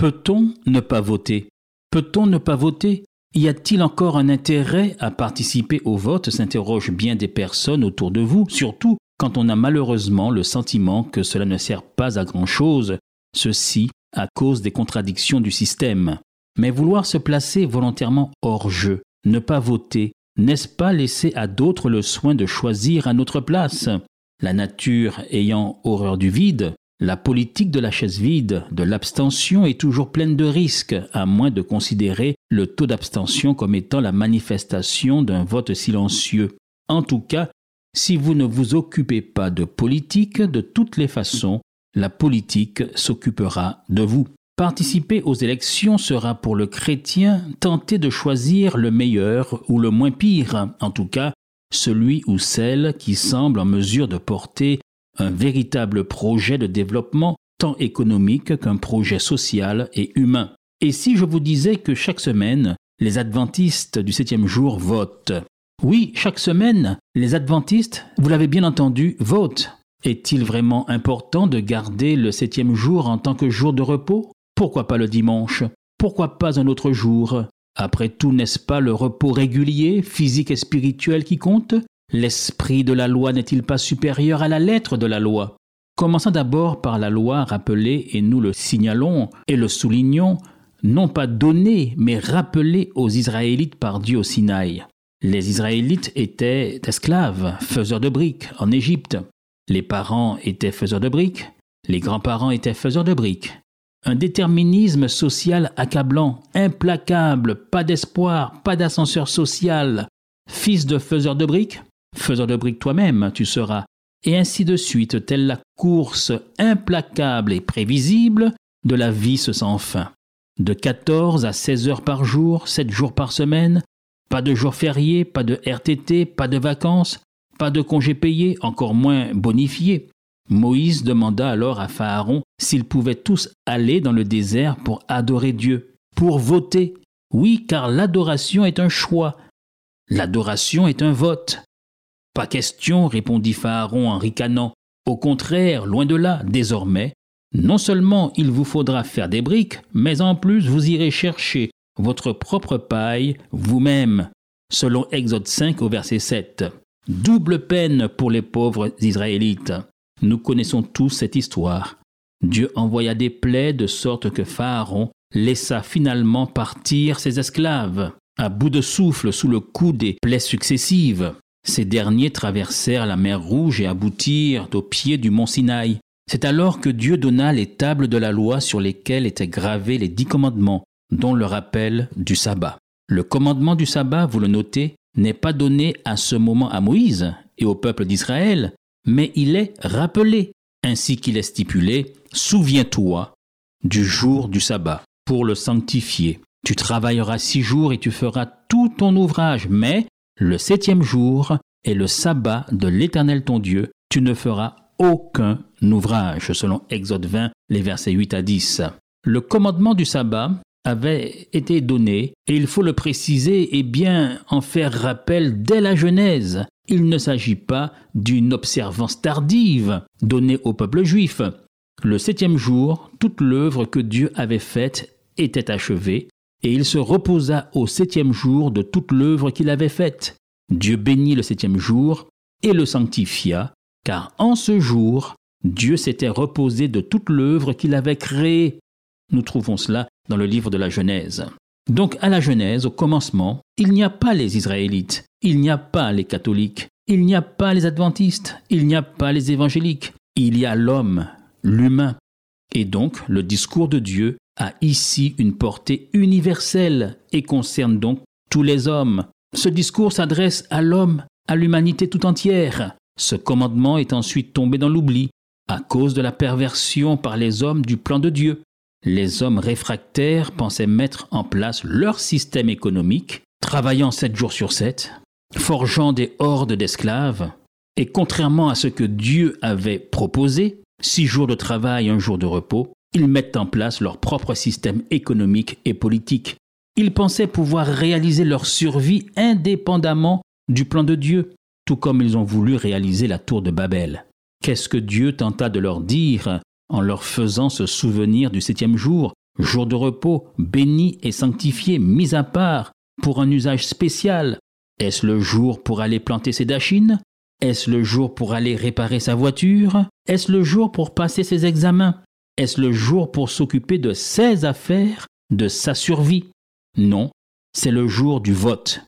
Peut-on ne pas voter? Peut-on ne pas voter? Y a-t-il encore un intérêt à participer au vote? S'interrogent bien des personnes autour de vous, surtout quand on a malheureusement le sentiment que cela ne sert pas à grand-chose, ceci à cause des contradictions du système. Mais vouloir se placer volontairement hors jeu, ne pas voter, n'est-ce pas laisser à d'autres le soin de choisir à notre place? La nature ayant horreur du vide, la politique de la chaise vide, de l'abstention est toujours pleine de risques, à moins de considérer le taux d'abstention comme étant la manifestation d'un vote silencieux. En tout cas, si vous ne vous occupez pas de politique, de toutes les façons, la politique s'occupera de vous. Participer aux élections sera pour le chrétien tenter de choisir le meilleur ou le moins pire, en tout cas celui ou celle qui semble en mesure de porter un véritable projet de développement tant économique qu'un projet social et humain. Et si je vous disais que chaque semaine, les adventistes du septième jour votent? Oui, chaque semaine, les adventistes, vous l'avez bien entendu, votent. Est-il vraiment important de garder le septième jour en tant que jour de repos? Pourquoi pas le dimanche? Pourquoi pas un autre jour? Après tout, n'est-ce pas le repos régulier, physique et spirituel qui compte? L'esprit de la loi n'est-il pas supérieur à la lettre de la loi? Commençons d'abord par la loi rappelée, et nous le signalons et le soulignons, non pas donnée, mais rappelée aux Israélites par Dieu au Sinaï. Les Israélites étaient esclaves, faiseurs de briques en Égypte. Les parents étaient faiseurs de briques, les grands-parents étaient faiseurs de briques. Un déterminisme social accablant, implacable, pas d'espoir, pas d'ascenseur social. Fils de faiseurs de briques, faiseur de briques toi-même, tu seras. Et ainsi de suite, telle la course implacable et prévisible de la vie sans fin. De 14 à 16 heures par jour, 7 jours par semaine, pas de jours fériés, pas de RTT, pas de vacances, pas de congés payés, encore moins bonifiés. Moïse demanda alors à Pharaon s'ils pouvaient tous aller dans le désert pour adorer Dieu, pour voter. Oui, car l'adoration est un choix. L'adoration est un vote. Pas question, répondit Pharaon en ricanant. Au contraire, loin de là, désormais, non seulement il vous faudra faire des briques, mais en plus vous irez chercher votre propre paille vous-même, selon Exode 5 au verset 7. Double peine pour les pauvres Israélites. Nous connaissons tous cette histoire. Dieu envoya des plaies de sorte que Pharaon laissa finalement partir ses esclaves, à bout de souffle sous le coup des plaies successives. Ces derniers traversèrent la mer Rouge et aboutirent au pied du mont Sinaï. C'est alors que Dieu donna les tables de la loi sur lesquelles étaient gravés les dix commandements, dont le rappel du sabbat. Le commandement du sabbat, vous le notez, n'est pas donné à ce moment à Moïse et au peuple d'Israël, mais il est rappelé, ainsi qu'il est stipulé, Souviens-toi du jour du sabbat, pour le sanctifier. Tu travailleras six jours et tu feras tout ton ouvrage, mais le septième jour est le sabbat de l'Éternel ton Dieu. Tu ne feras aucun ouvrage, selon Exode 20, les versets 8 à 10. Le commandement du sabbat avait été donné, et il faut le préciser et bien en faire rappel dès la Genèse. Il ne s'agit pas d'une observance tardive donnée au peuple juif. Le septième jour, toute l'œuvre que Dieu avait faite était achevée, et il se reposa au septième jour de toute l'œuvre qu'il avait faite. Dieu bénit le septième jour et le sanctifia, car en ce jour, Dieu s'était reposé de toute l'œuvre qu'il avait créée. Nous trouvons cela dans le livre de la Genèse. Donc à la Genèse, au commencement, il n'y a pas les Israélites, il n'y a pas les catholiques, il n'y a pas les adventistes, il n'y a pas les évangéliques, il y a l'homme, l'humain. Et donc le discours de Dieu a ici une portée universelle et concerne donc tous les hommes. Ce discours s'adresse à l'homme, à l'humanité tout entière. Ce commandement est ensuite tombé dans l'oubli à cause de la perversion par les hommes du plan de Dieu. les hommes réfractaires pensaient mettre en place leur système économique, travaillant sept jours sur sept, forgeant des hordes d'esclaves, et contrairement à ce que Dieu avait proposé, six jours de travail, un jour de repos, ils mettent en place leur propre système économique et politique. Ils pensaient pouvoir réaliser leur survie indépendamment du plan de Dieu, tout comme ils ont voulu réaliser la tour de Babel. Qu'est-ce que Dieu tenta de leur dire en leur faisant se souvenir du septième jour, jour de repos, béni et sanctifié, mis à part, pour un usage spécial? Est-ce le jour pour aller planter ses dachines? Est-ce le jour pour aller réparer sa voiture? Est-ce le jour pour passer ses examens? Est-ce le jour pour s'occuper de ses affaires, de sa survie? Non, c'est le jour du vote.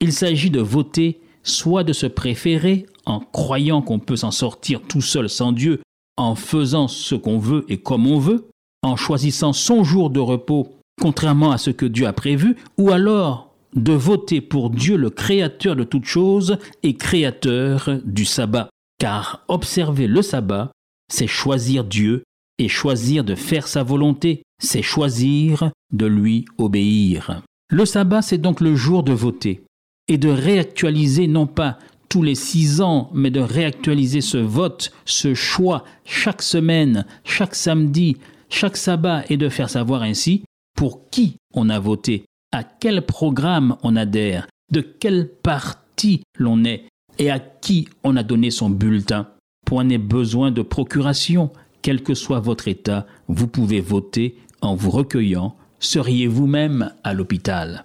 Il s'agit de voter soit de se préférer en croyant qu'on peut s'en sortir tout seul sans Dieu, en faisant ce qu'on veut et comme on veut, en choisissant son jour de repos contrairement à ce que Dieu a prévu, ou alors de voter pour Dieu le créateur de toutes choses et créateur du sabbat. Car observer le sabbat, c'est choisir Dieu et choisir de faire sa volonté, c'est choisir de lui obéir. Le sabbat, c'est donc le jour de voter et de réactualiser non pas tous les six ans, mais de réactualiser ce vote, ce choix chaque semaine, chaque samedi, chaque sabbat, et de faire savoir ainsi pour qui on a voté, à quel programme on adhère, de quel parti l'on est et à qui on a donné son bulletin. Point n'est besoin de procuration, quel que soit votre état, vous pouvez voter en vous recueillant, seriez vous-même à l'hôpital?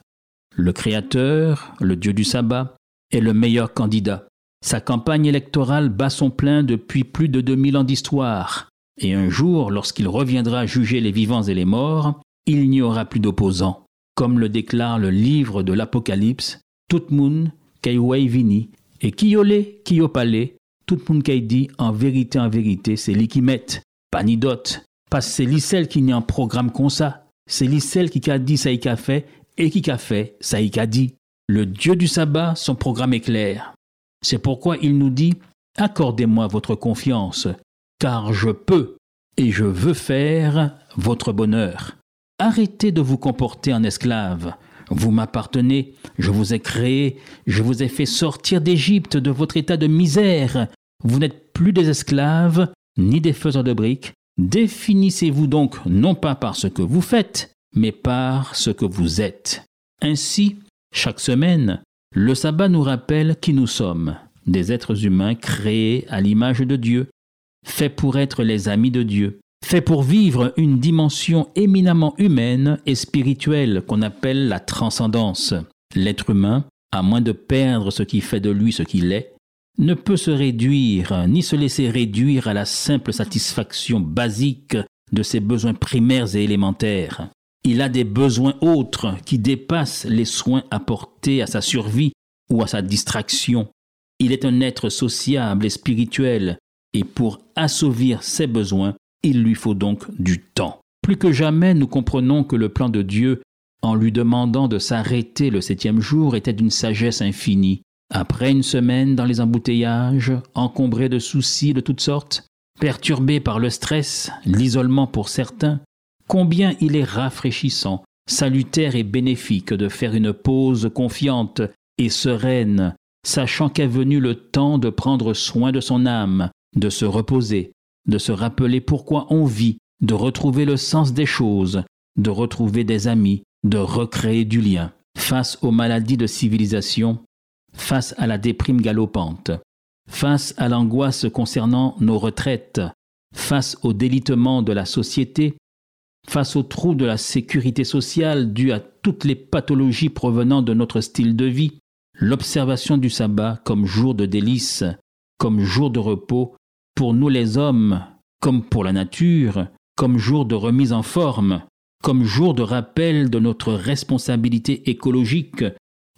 Le Créateur, le Dieu du sabbat, est le meilleur candidat. Sa campagne électorale bat son plein depuis plus de 2000 ans d'histoire. Et un jour, lorsqu'il reviendra juger les vivants et les morts, il n'y aura plus d'opposants. Comme le déclare le livre de l'Apocalypse, tout moun vini, et kiole kiopale, tout moun kay dit en vérité, en vérité, c'est lui qui met, pas ni d'autre. Parce que c'est lui celle qui n'est en programme comme ça. C'est lui celle qui a dit ça y a fait et qui a fait, ça y a dit. Le Dieu du sabbat, son programme est clair. C'est pourquoi il nous dit Accordez-moi votre confiance, car je peux et je veux faire votre bonheur. Arrêtez de vous comporter en esclave. Vous m'appartenez, je vous ai créé, je vous ai fait sortir d'Égypte de votre état de misère. Vous n'êtes plus des esclaves, ni des faiseurs de briques. Définissez-vous donc non pas par ce que vous faites, mais par ce que vous êtes. Ainsi, chaque semaine, le sabbat nous rappelle qui nous sommes, des êtres humains créés à l'image de Dieu, faits pour être les amis de Dieu, faits pour vivre une dimension éminemment humaine et spirituelle qu'on appelle la transcendance. L'être humain, à moins de perdre ce qui fait de lui ce qu'il est, ne peut se réduire ni se laisser réduire à la simple satisfaction basique de ses besoins primaires et élémentaires. Il a des besoins autres qui dépassent les soins apportés à sa survie ou à sa distraction. Il est un être sociable et spirituel, et pour assouvir ses besoins, il lui faut donc du temps. Plus que jamais, nous comprenons que le plan de Dieu, en lui demandant de s'arrêter le septième jour, était d'une sagesse infinie. Après une semaine dans les embouteillages, encombré de soucis de toutes sortes, perturbé par le stress, l'isolement pour certains, combien il est rafraîchissant, salutaire et bénéfique de faire une pause confiante et sereine, sachant qu'est venu le temps de prendre soin de son âme, de se reposer, de se rappeler pourquoi on vit, de retrouver le sens des choses, de retrouver des amis, de recréer du lien. Face aux maladies de civilisation, face à la déprime galopante, face à l'angoisse concernant nos retraites, face au délitement de la société, Face au trou de la sécurité sociale dû à toutes les pathologies provenant de notre style de vie, l'observation du sabbat comme jour de délice, comme jour de repos, pour nous les hommes, comme pour la nature, comme jour de remise en forme, comme jour de rappel de notre responsabilité écologique,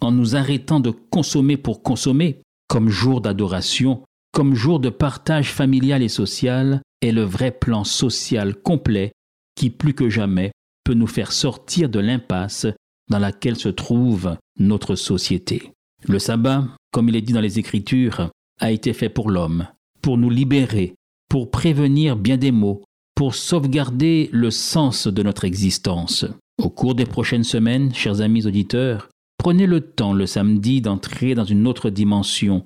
en nous arrêtant de consommer pour consommer, comme jour d'adoration, comme jour de partage familial et social, est le vrai plan social complet qui plus que jamais peut nous faire sortir de l'impasse dans laquelle se trouve notre société. Le sabbat, comme il est dit dans les Écritures, a été fait pour l'homme, pour nous libérer, pour prévenir bien des maux, pour sauvegarder le sens de notre existence. Au cours des prochaines semaines, chers amis auditeurs, prenez le temps le samedi d'entrer dans une autre dimension,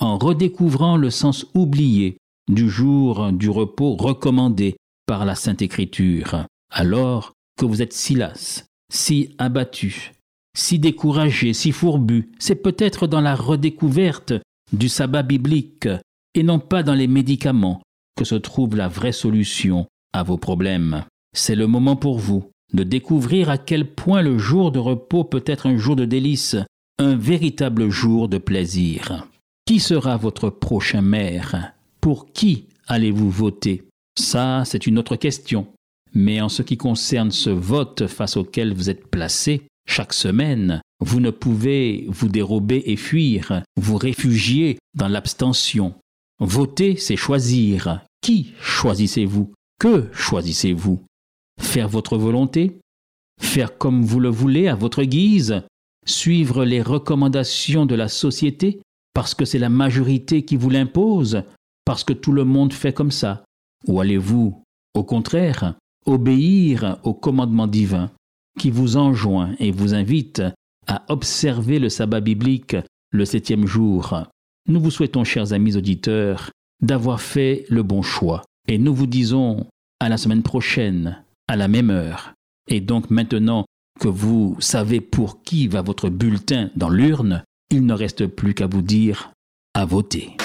en redécouvrant le sens oublié du jour du repos recommandé par la Sainte Écriture. Alors que vous êtes si las, si abattu, si découragé, si fourbu, c'est peut-être dans la redécouverte du sabbat biblique et non pas dans les médicaments que se trouve la vraie solution à vos problèmes. C'est le moment pour vous de découvrir à quel point le jour de repos peut être un jour de délice, un véritable jour de plaisir. Qui sera votre prochain maire? Pour qui allez-vous voter? Ça, c'est une autre question. Mais en ce qui concerne ce vote face auquel vous êtes placé, chaque semaine, vous ne pouvez vous dérober et fuir, vous réfugier dans l'abstention. Voter, c'est choisir. Qui choisissez-vous? Que choisissez-vous? Faire votre volonté? Faire comme vous le voulez à votre guise? Suivre les recommandations de la société? Parce que c'est la majorité qui vous l'impose, parce que tout le monde fait comme ça? Ou allez-vous, au contraire, obéir au commandement divin qui vous enjoint et vous invite à observer le sabbat biblique le septième jour? Nous vous souhaitons, chers amis auditeurs, d'avoir fait le bon choix. Et nous vous disons à la semaine prochaine, à la même heure. Et donc maintenant que vous savez pour qui va votre bulletin dans l'urne, il ne reste plus qu'à vous dire à voter.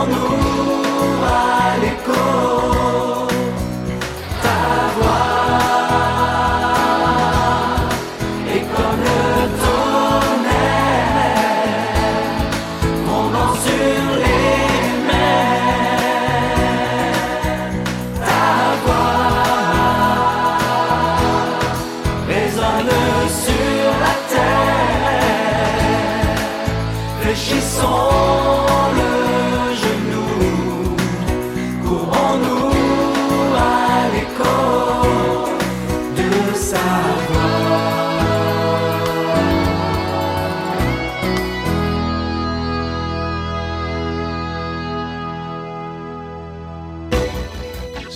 on the